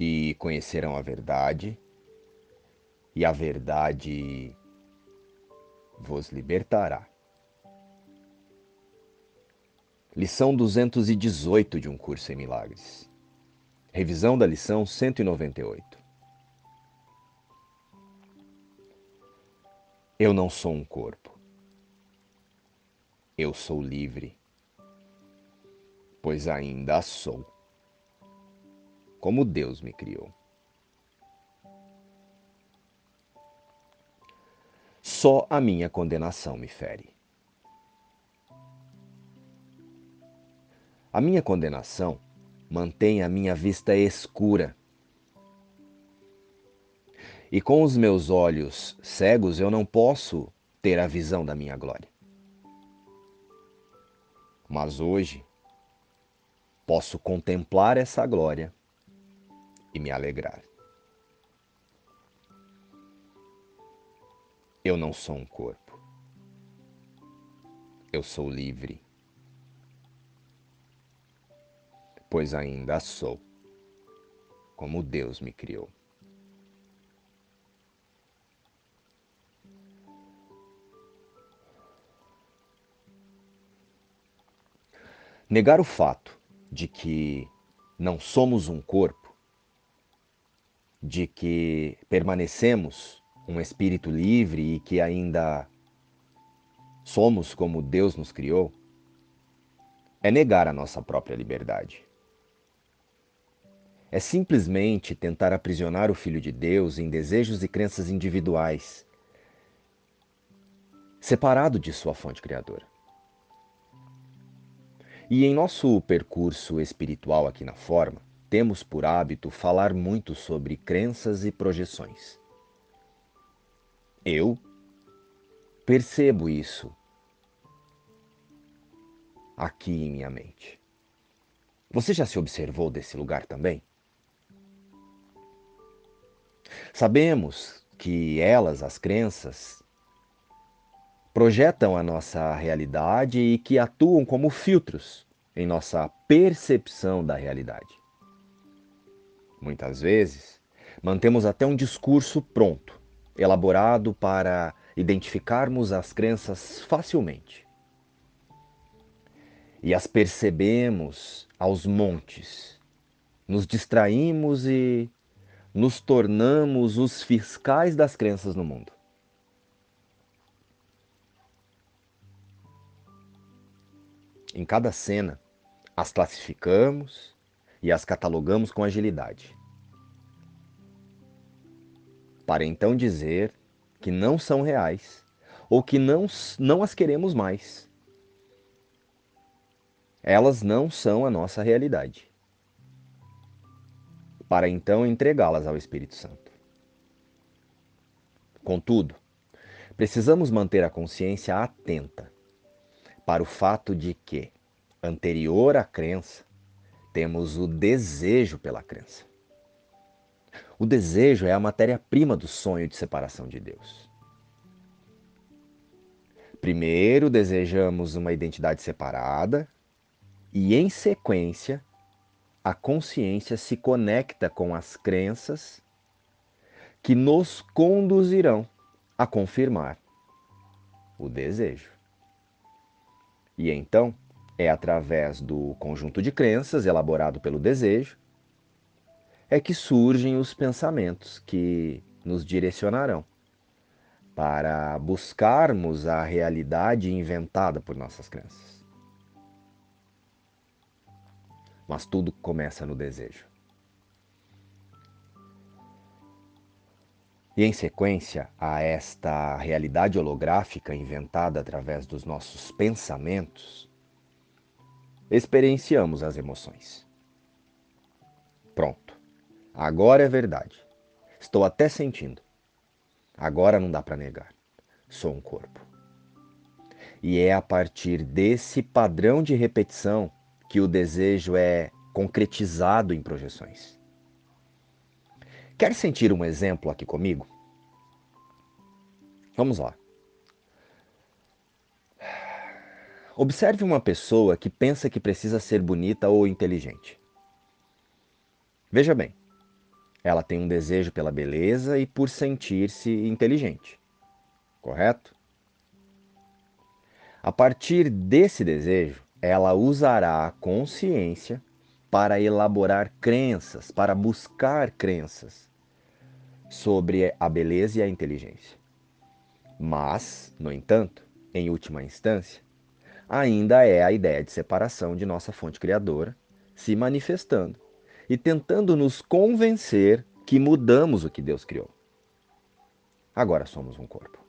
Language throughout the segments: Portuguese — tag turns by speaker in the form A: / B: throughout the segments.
A: e conhecerão a verdade, e a verdade vos libertará. Lição 218 de um curso em milagres. Revisão da lição 198. Eu não sou um corpo. Eu sou livre, pois ainda sou, como Deus me criou. Só a minha condenação me fere. A minha condenação mantém a minha vista escura. E com os meus olhos cegos eu não posso ter a visão da minha glória. Mas hoje posso contemplar essa glória e me alegrar. Eu não sou um corpo. Eu sou livre. Pois ainda sou, como Deus me criou. Negar o fato de que não somos um corpo, de que permanecemos um espírito livre e que ainda somos como Deus nos criou, é negar a nossa própria liberdade. É simplesmente tentar aprisionar o Filho de Deus em desejos e crenças individuais, separado de sua fonte criadora. E em nosso percurso espiritual aqui na forma, temos por hábito falar muito sobre crenças e projeções. Eu percebo isso aqui em minha mente. Você já se observou desse lugar também? Sabemos que elas, as crenças, projetam a nossa realidade e que atuam como filtros em nossa percepção da realidade. Muitas vezes, mantemos até um discurso pronto elaborado para identificarmos as crenças facilmente. E as percebemos aos montes. Nos distraímos e nos tornamos os fiscais das crenças no mundo. Em cada cena, as classificamos e as catalogamos com agilidade para então dizer que não são reais ou que não, não as queremos mais. Elas não são a nossa realidade. Para então entregá-las ao Espírito Santo. Contudo, precisamos manter a consciência atenta para o fato de que, anterior à crença, temos o desejo pela crença. O desejo é a matéria-prima do sonho de separação de Deus. Primeiro desejamos uma identidade separada e, em sequência, a consciência se conecta com as crenças que nos conduzirão a confirmar o desejo. E então, é através do conjunto de crenças elaborado pelo desejo é que surgem os pensamentos que nos direcionarão para buscarmos a realidade inventada por nossas crenças. Mas tudo começa no desejo. E em sequência a esta realidade holográfica inventada através dos nossos pensamentos, experienciamos as emoções. Pronto. Agora é verdade. Estou até sentindo. Agora não dá para negar. Sou um corpo. E é a partir desse padrão de repetição que o desejo é concretizado em projeções. Quer sentir um exemplo aqui comigo? Vamos lá. Observe uma pessoa que pensa que precisa ser bonita ou inteligente. Veja bem, Ela tem um desejo pela beleza e por sentir-se inteligente. Correto? A partir desse desejo, ela usará a consciência para elaborar crenças, para buscar crenças sobre a beleza e a inteligência. Mas, no entanto, em última instância, ainda é a ideia de separação de nossa fonte criadora se manifestando e tentando nos convencer que mudamos o que Deus criou. Agora somos um corpo.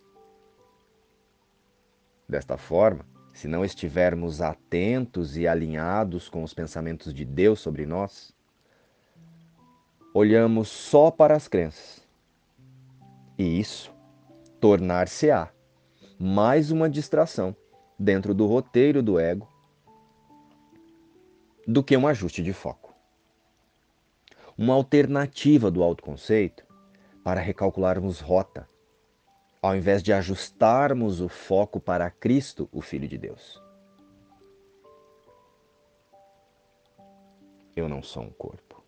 A: Desta forma, se não estivermos atentos e alinhados com os pensamentos de Deus sobre nós, olhamos só para as crenças. E isso tornar-se-á mais uma distração dentro do roteiro do ego do que um ajuste de foco. Uma alternativa do autoconceito para recalcularmos rota ao invés de ajustarmos o foco para Cristo, o Filho de Deus. Eu não sou um corpo,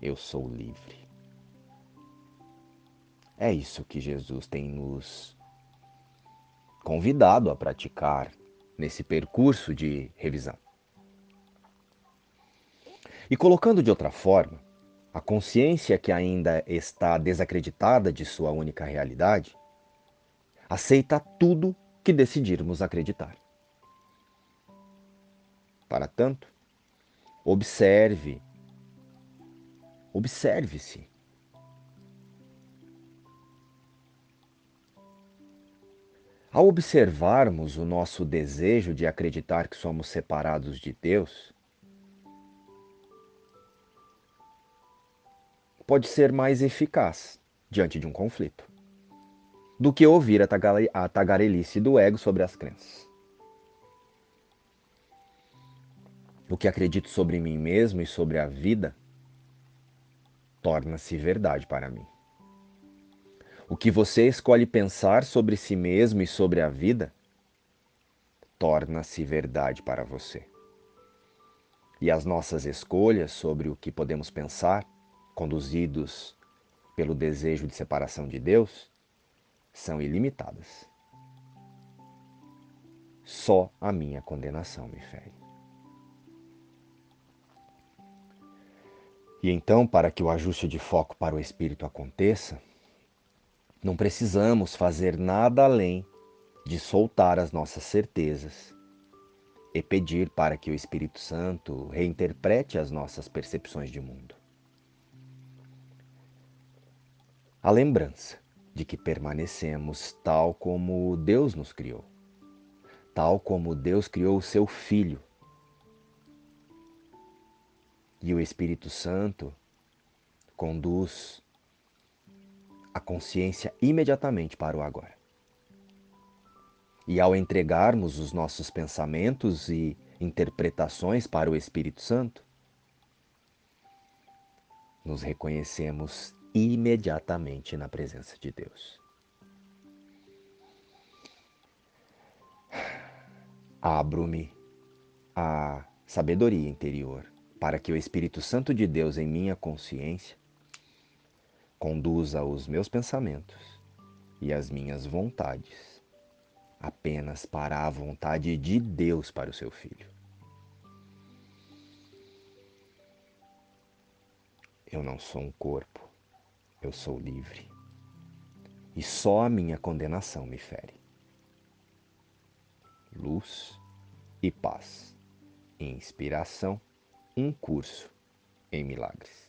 A: eu sou livre. É isso que Jesus tem nos convidado a praticar nesse percurso de revisão. E colocando de outra forma, a consciência que ainda está desacreditada de sua única realidade aceita tudo que decidirmos acreditar. Para tanto, observe, observe-se. Ao observarmos o nosso desejo de acreditar que somos separados de Deus, pode ser mais eficaz diante de um conflito do que ouvir a tagarelice do ego sobre as crenças. O que acredito sobre mim mesmo e sobre a vida torna-se verdade para mim. O que você escolhe pensar sobre si mesmo e sobre a vida torna-se verdade para você. E as nossas escolhas sobre o que podemos pensar, conduzidos pelo desejo de separação de Deus, são ilimitadas. Só a minha condenação me fere. E então, para que o ajuste de foco para o espírito aconteça, não precisamos fazer nada além de soltar as nossas certezas e pedir para que o Espírito Santo reinterprete as nossas percepções de mundo. A lembrança de que permanecemos tal como Deus nos criou, tal como Deus criou o seu Filho. E o Espírito Santo conduz a consciência imediatamente para o agora. E ao entregarmos os nossos pensamentos e interpretações para o Espírito Santo, nos reconhecemos imediatamente na presença de Deus. Abro-me à sabedoria interior para que o Espírito Santo de Deus em minha consciência conduza os meus pensamentos e as minhas vontades apenas para a vontade de Deus para o seu filho. Eu não sou um corpo eu sou livre. E só a minha condenação me fere. Luz e paz. Inspiração, um curso em milagres.